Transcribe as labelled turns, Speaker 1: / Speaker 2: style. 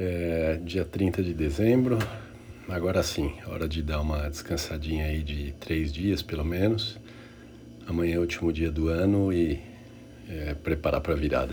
Speaker 1: É, dia 30 de dezembro, agora sim, hora de dar uma descansadinha aí de três dias pelo menos. Amanhã é o último dia do ano e é, preparar para a virada.